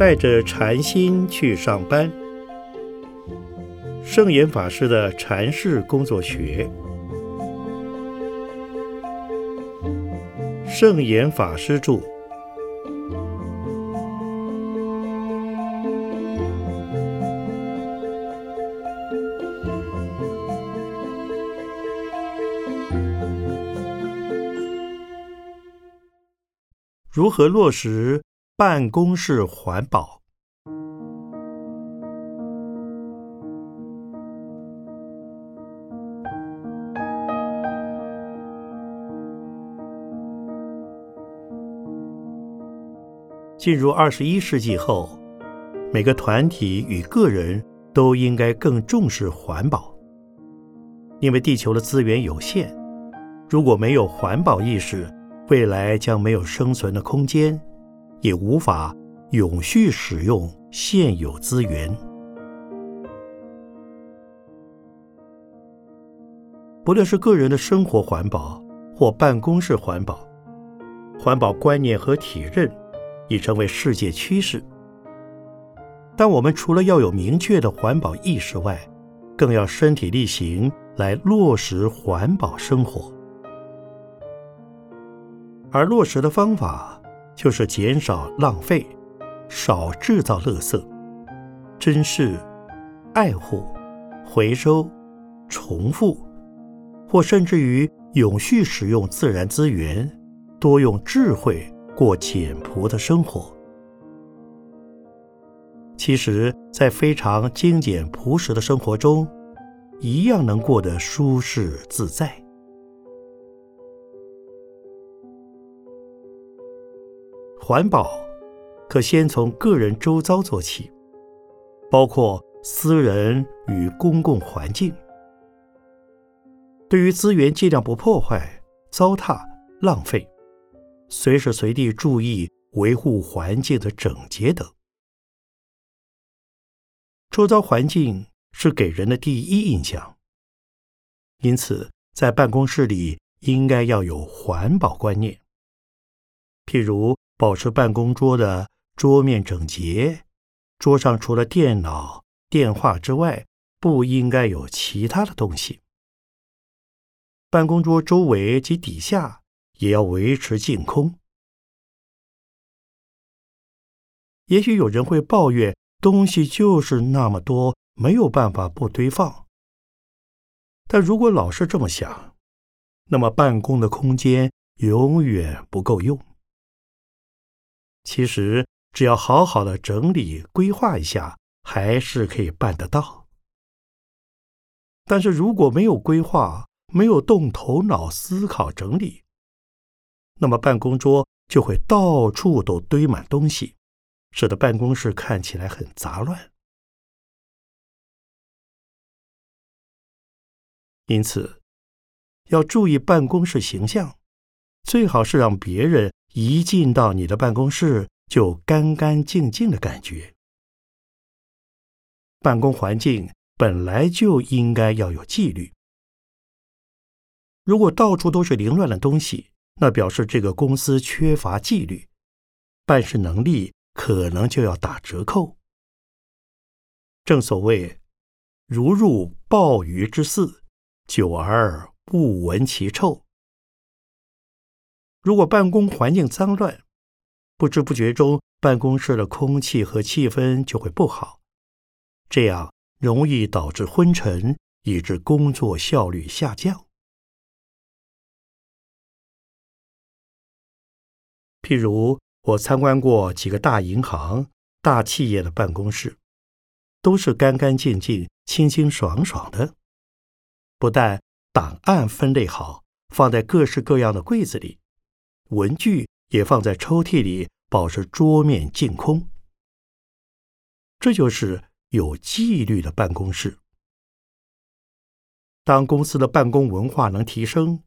带着禅心去上班。圣严法师的禅室工作学，圣严法师著。如何落实办公室环保？进入二十一世纪后，每个团体与个人都应该更重视环保，因为地球的资源有限，如果没有环保意识，未来将没有生存的空间，也无法永续使用现有资源。不论是个人的生活环保或办公室环保，环保观念和体认已成为世界趋势。但我们除了要有明确的环保意识外，更要身体力行来落实环保生活。而落实的方法就是减少浪费，少制造垃圾，珍视、爱护、回收、重复，或甚至于永续使用自然资源，多用智慧过简朴的生活。其实，在非常精简朴实的生活中，一样能过得舒适自在。环保可先从个人周遭做起，包括私人与公共环境。对于资源，尽量不破坏、糟蹋、浪费，随时随地注意维护环境的整洁等。周遭环境是给人的第一印象，因此在办公室里应该要有环保观念，譬如。保持办公桌的桌面整洁，桌上除了电脑、电话之外，不应该有其他的东西。办公桌周围及底下也要维持净空。也许有人会抱怨，东西就是那么多，没有办法不堆放。但如果老是这么想，那么办公的空间永远不够用。其实，只要好好的整理规划一下，还是可以办得到。但是如果没有规划，没有动头脑思考整理，那么办公桌就会到处都堆满东西，使得办公室看起来很杂乱。因此，要注意办公室形象，最好是让别人。一进到你的办公室，就干干净净的感觉。办公环境本来就应该要有纪律。如果到处都是凌乱的东西，那表示这个公司缺乏纪律，办事能力可能就要打折扣。正所谓“如入鲍鱼之肆，久而不闻其臭”。如果办公环境脏乱，不知不觉中办公室的空气和气氛就会不好，这样容易导致昏沉，以致工作效率下降。譬如我参观过几个大银行、大企业的办公室，都是干干净净、清清爽爽的，不但档案分类好，放在各式各样的柜子里。文具也放在抽屉里，保持桌面净空。这就是有纪律的办公室。当公司的办公文化能提升，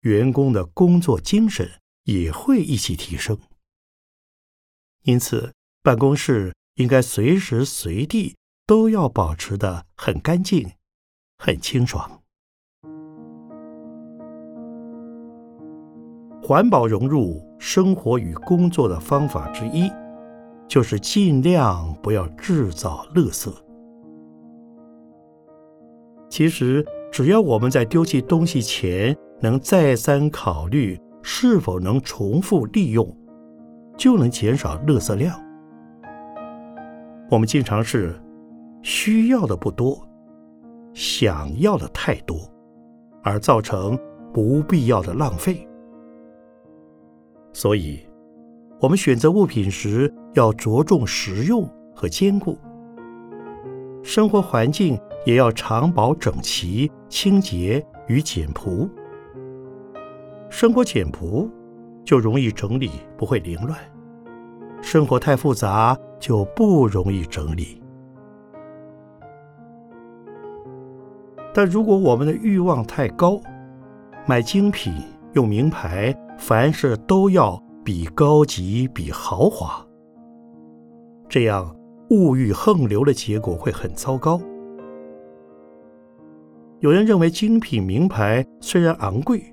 员工的工作精神也会一起提升。因此，办公室应该随时随地都要保持的很干净、很清爽。环保融入生活与工作的方法之一，就是尽量不要制造垃圾。其实，只要我们在丢弃东西前能再三考虑是否能重复利用，就能减少垃圾量。我们经常是需要的不多，想要的太多，而造成不必要的浪费。所以，我们选择物品时要着重实用和坚固。生活环境也要常保整齐、清洁与简朴。生活简朴，就容易整理，不会凌乱；生活太复杂，就不容易整理。但如果我们的欲望太高，买精品、用名牌，凡事都要比高级、比豪华，这样。物欲横流的结果会很糟糕。有人认为精品名牌虽然昂贵，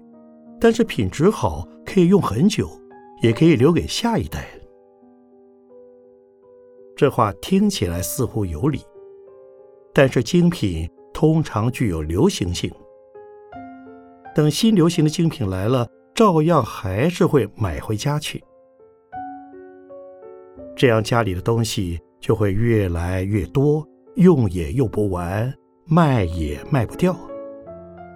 但是品质好，可以用很久，也可以留给下一代。这话听起来似乎有理，但是精品通常具有流行性，等新流行的精品来了，照样还是会买回家去，这样家里的东西。就会越来越多，用也用不完，卖也卖不掉，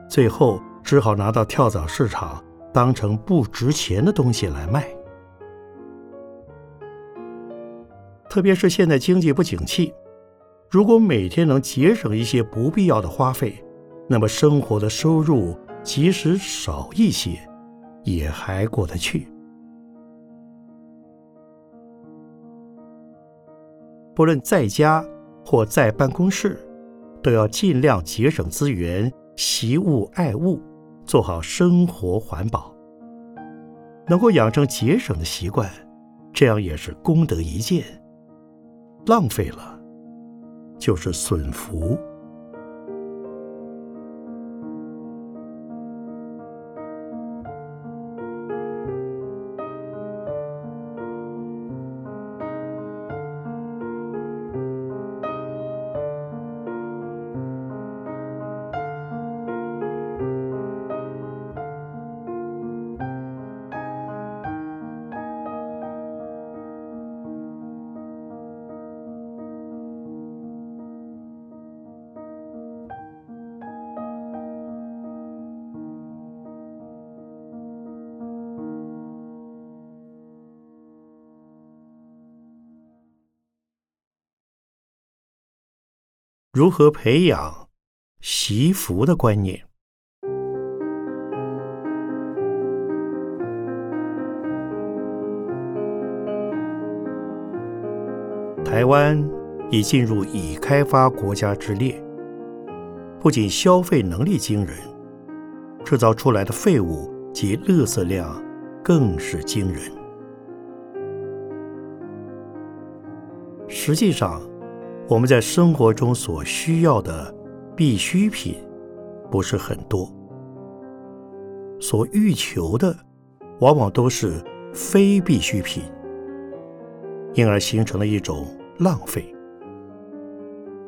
最后只好拿到跳蚤市场当成不值钱的东西来卖。特别是现在经济不景气，如果每天能节省一些不必要的花费，那么生活的收入即使少一些，也还过得去。不论在家或在办公室，都要尽量节省资源，惜物爱物，做好生活环保。能够养成节省的习惯，这样也是功德一件。浪费了，就是损福。如何培养惜福的观念？台湾已进入已开发国家之列，不仅消费能力惊人，制造出来的废物及垃圾量更是惊人。实际上，我们在生活中所需要的必需品不是很多，所欲求的往往都是非必需品，因而形成了一种浪费。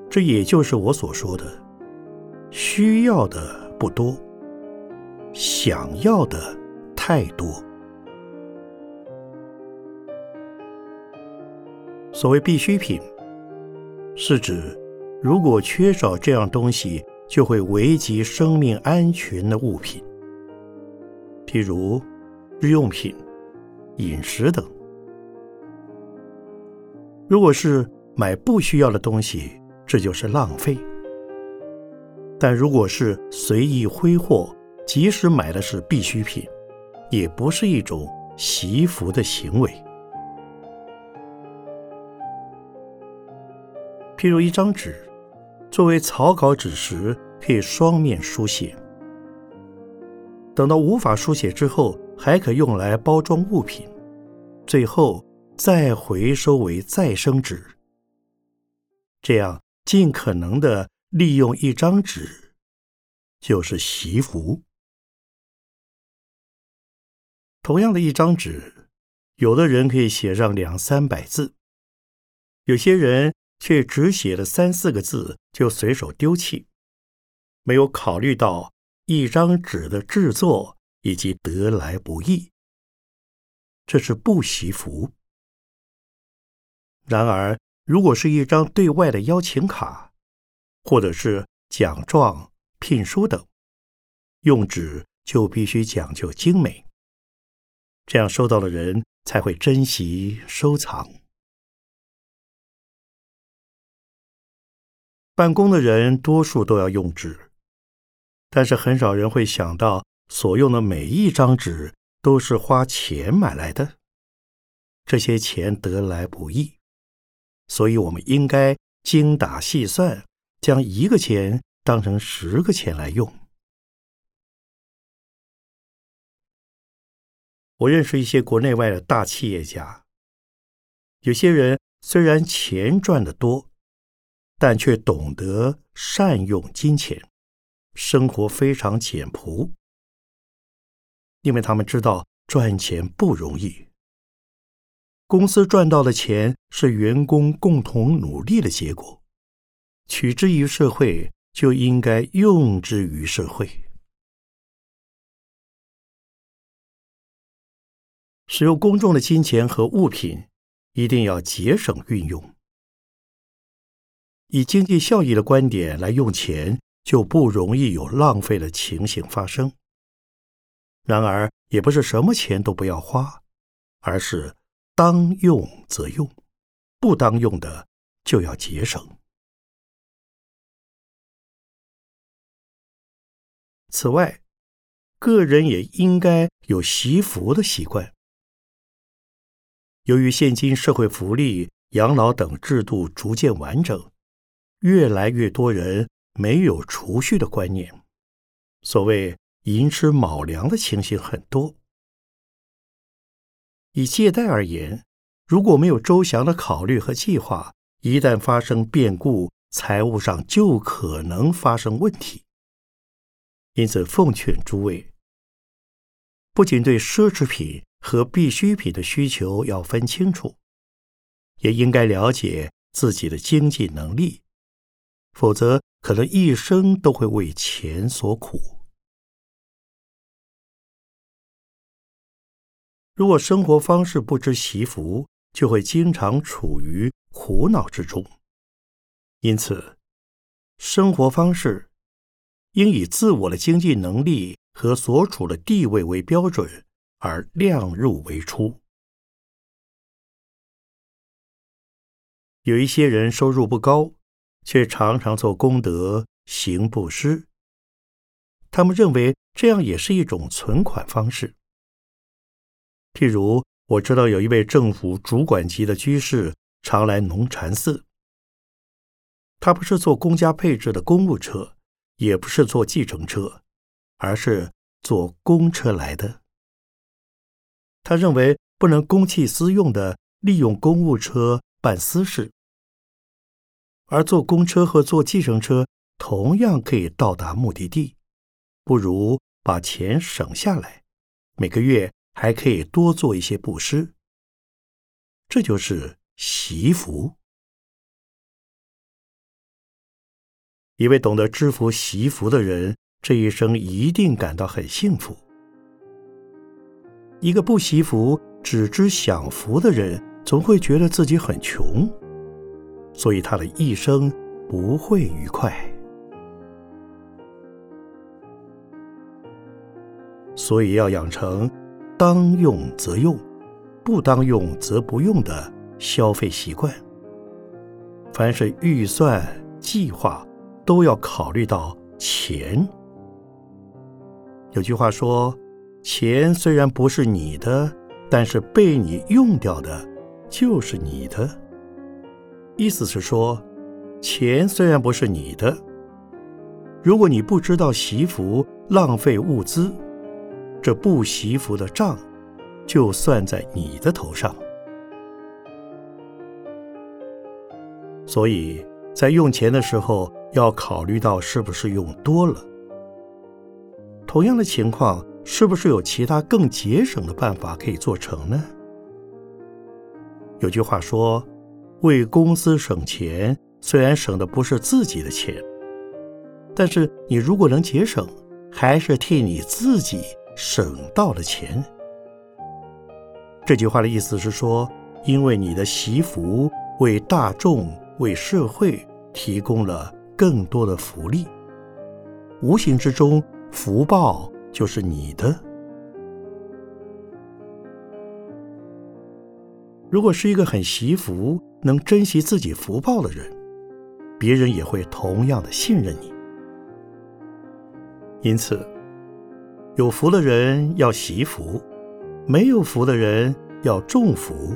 这也就是我所说的，需要的不多，想要的太多。所谓必需品。是指，如果缺少这样东西，就会危及生命安全的物品，譬如日用品、饮食等。如果是买不需要的东西，这就是浪费；但如果是随意挥霍，即使买的是必需品，也不是一种惜福的行为。譬如一张纸，作为草稿纸时可以双面书写，等到无法书写之后，还可用来包装物品，最后再回收为再生纸。这样尽可能的利用一张纸，就是习福。同样的一张纸，有的人可以写上两三百字，有些人却只写了三四个字就随手丢弃，没有考虑到一张纸的制作以及得来不易，这是不惜福。然而，如果是一张对外的邀请卡，或者是奖状、聘书等，用纸就必须讲究精美，这样收到的人才会珍惜收藏。办公的人多数都要用纸，但是很少人会想到，所用的每一张纸都是花钱买来的，这些钱得来不易，所以我们应该精打细算，将一个钱当成十个钱来用。我认识一些国内外的大企业家，有些人虽然钱赚得多。但却懂得善用金钱，生活非常简朴，因为他们知道赚钱不容易。公司赚到的钱是员工共同努力的结果，取之于社会，就应该用之于社会。使用公众的金钱和物品，一定要节省运用。以经济效益的观点来用钱，就不容易有浪费的情形发生。然而，也不是什么钱都不要花，而是当用则用，不当用的就要节省。此外，个人也应该有惜福的习惯。由于现今社会福利、养老等制度逐渐完整。越来越多人没有储蓄的观念，所谓“寅吃卯粮”的情形很多。以借贷而言，如果没有周详的考虑和计划，一旦发生变故，财务上就可能发生问题。因此，奉劝诸位，不仅对奢侈品和必需品的需求要分清楚，也应该了解自己的经济能力。否则，可能一生都会为钱所苦。如果生活方式不知其福，就会经常处于苦恼之中。因此，生活方式应以自我的经济能力和所处的地位为标准，而量入为出。有一些人收入不高。却常常做功德、行布施。他们认为这样也是一种存款方式。譬如，我知道有一位政府主管级的居士常来农禅寺。他不是坐公家配置的公务车，也不是坐计程车，而是坐公车来的。他认为不能公器私用的利用公务车办私事。而坐公车和坐计程车同样可以到达目的地，不如把钱省下来，每个月还可以多做一些布施。这就是惜福。一位懂得知福惜福的人，这一生一定感到很幸福。一个不惜福、只知享福的人，总会觉得自己很穷。所以他的一生不会愉快。所以要养成当用则用，不当用则不用的消费习惯。凡是预算计划，都要考虑到钱。有句话说：“钱虽然不是你的，但是被你用掉的，就是你的。”意思是说，钱虽然不是你的，如果你不知道惜福、浪费物资，这不惜福的账就算在你的头上。所以在用钱的时候，要考虑到是不是用多了。同样的情况，是不是有其他更节省的办法可以做成呢？有句话说。为公司省钱，虽然省的不是自己的钱，但是你如果能节省，还是替你自己省到了钱。这句话的意思是说，因为你的习福为大众、为社会提供了更多的福利，无形之中福报就是你的。如果是一个很惜福、能珍惜自己福报的人，别人也会同样的信任你。因此，有福的人要惜福，没有福的人要重福，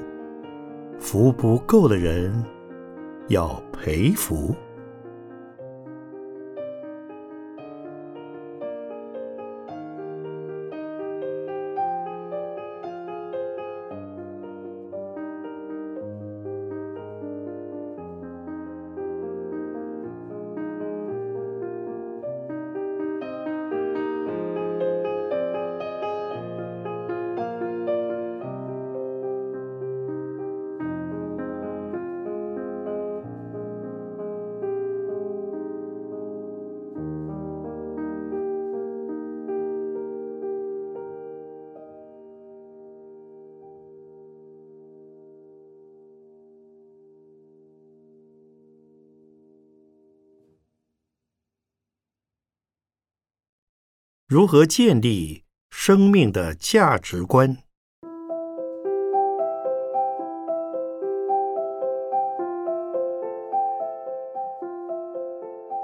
福不够的人要培福。如何建立生命的价值观？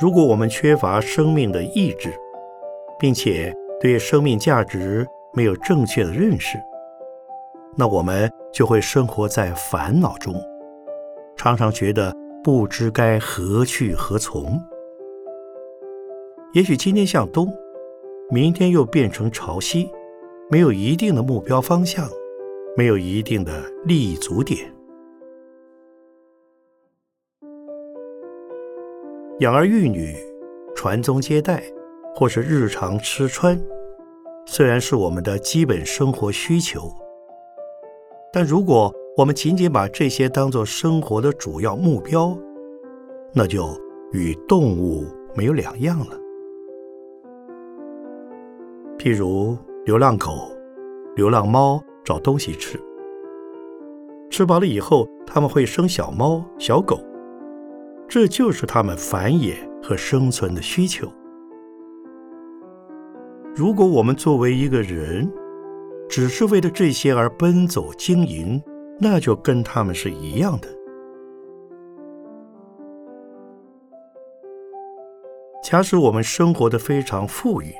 如果我们缺乏生命的意志，并且对生命价值没有正确的认识，那我们就会生活在烦恼中，常常觉得不知该何去何从。也许今天向东。明天又变成潮汐，没有一定的目标方向，没有一定的立足点。养儿育女、传宗接代，或是日常吃穿，虽然是我们的基本生活需求，但如果我们仅仅把这些当做生活的主要目标，那就与动物没有两样了。譬如流浪狗、流浪猫找东西吃，吃饱了以后，他们会生小猫、小狗，这就是他们繁衍和生存的需求。如果我们作为一个人，只是为了这些而奔走经营，那就跟他们是一样的。假使我们生活的非常富裕。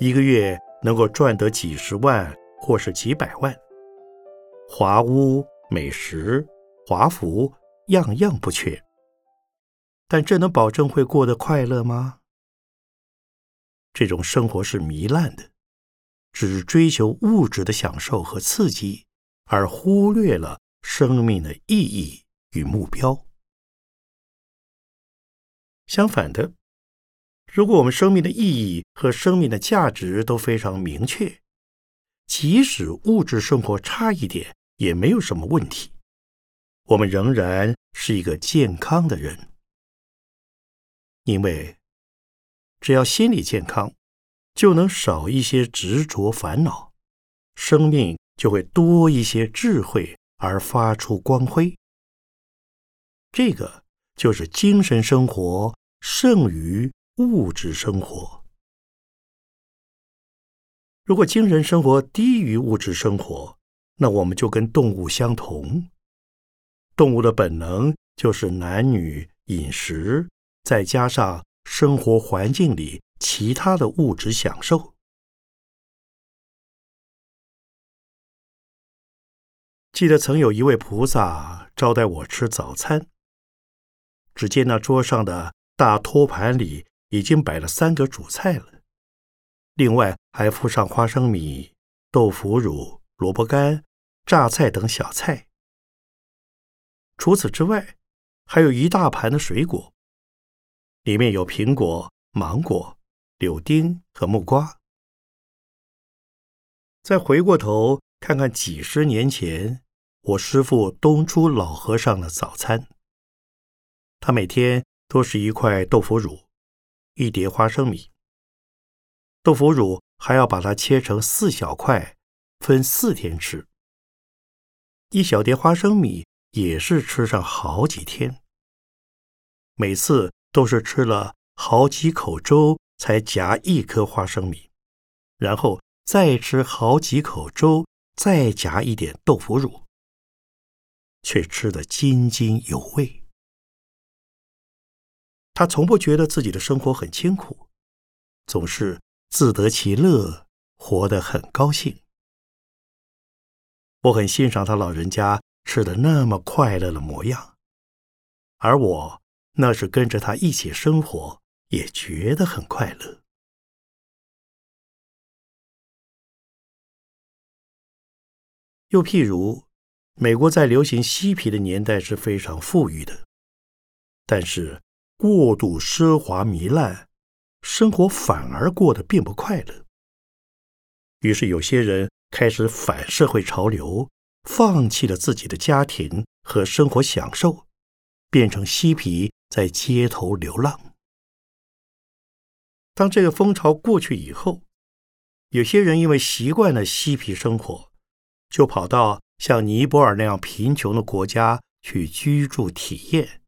一个月能够赚得几十万或是几百万，华屋美食华服样样不缺，但这能保证会过得快乐吗？这种生活是糜烂的，只追求物质的享受和刺激，而忽略了生命的意义与目标。相反的。如果我们生命的意义和生命的价值都非常明确，即使物质生活差一点也没有什么问题，我们仍然是一个健康的人。因为只要心理健康，就能少一些执着烦恼，生命就会多一些智慧而发出光辉。这个就是精神生活胜于。物质生活，如果精神生活低于物质生活，那我们就跟动物相同。动物的本能就是男女、饮食，再加上生活环境里其他的物质享受。记得曾有一位菩萨招待我吃早餐，只见那桌上的大托盘里。已经摆了三个主菜了，另外还附上花生米、豆腐乳、萝卜干、榨菜等小菜。除此之外，还有一大盘的水果，里面有苹果、芒果、柳丁和木瓜。再回过头看看几十年前我师父东出老和尚的早餐。他每天都是一块豆腐乳，一碟花生米。豆腐乳还要把它切成四小块，分四天吃。一小碟花生米也是吃上好几天。每次都是吃了好几口粥才夹一颗花生米，然后再吃好几口粥，再夹一点豆腐乳，却吃得津津有味。他从不觉得自己的生活很清苦，总是自得其乐，活得很高兴。我很欣赏他老人家吃的那么快乐的模样，而我那是跟着他一起生活，也觉得很快乐。又譬如，美国在流行嬉皮的年代是非常富裕的，但是过度奢华糜烂，生活反而过得并不快乐。于是有些人。开始反社会潮流，放弃了自己的家庭和生活享受，变成嬉皮，在街头流浪。当这个风潮过去以后，有些人因为习惯了嬉皮生活，就跑到像尼泊尔那样贫穷的国家去居住体验。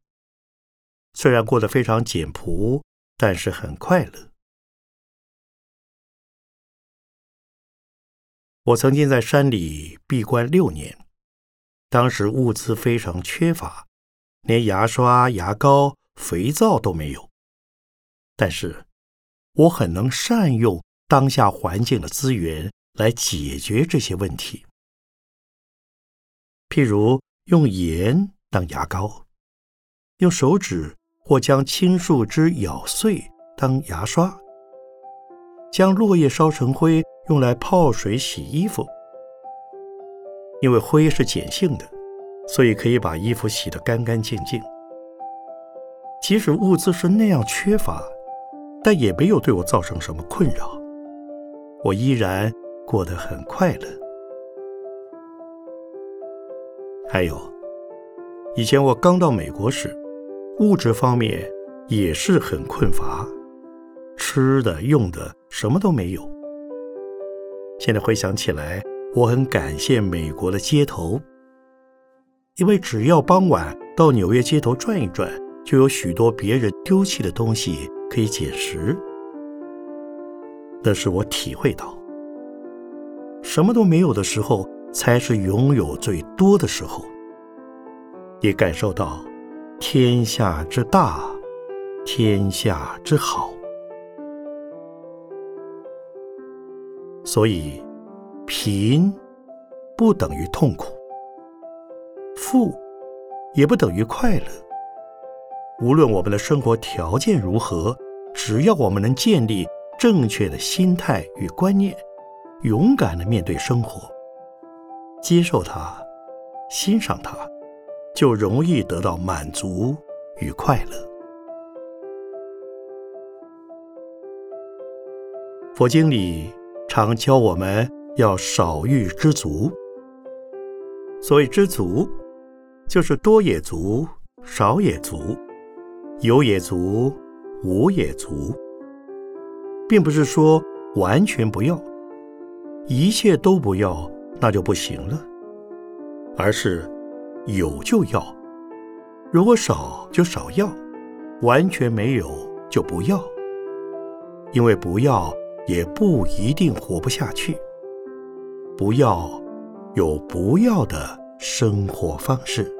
虽然过得非常简朴，但是很快乐。我曾经在山里闭关六年，当时物资非常缺乏，连牙刷、牙膏、肥皂都没有。但是，我很能善用当下环境的资源来解决这些问题。譬如用盐当牙膏，用手指或将青树枝咬碎当牙刷，将落叶烧成灰。用来泡水洗衣服，因为灰是碱性的，所以可以把衣服洗得干干净净。即使物资是那样缺乏，但也没有对我造成什么困扰，我依然过得很快乐。还有，以前我刚到美国时，物质方面也是很困乏，吃的用的什么都没有。现在回想起来，我很感谢美国的街头，因为只要傍晚到纽约街头转一转，就有许多别人丢弃的东西可以捡拾。那是我体会到，什么都没有的时候，才是拥有最多的时候。也感受到天下之大，天下之好。所以，贫不等于痛苦，富也不等于快乐。无论我们的生活条件如何，只要我们能建立正确的心态与观念，勇敢的面对生活，接受它，欣赏它，就容易得到满足与快乐。佛经里。常教我们要少欲知足。所谓知足，就是多也足，少也足，有也足，无也足，并不是说完全不要，一切都不要，那就不行了，而是有就要，如果少就少要，完全没有就不要，因为不要。也不一定活不下去。不要有不要的生活方式。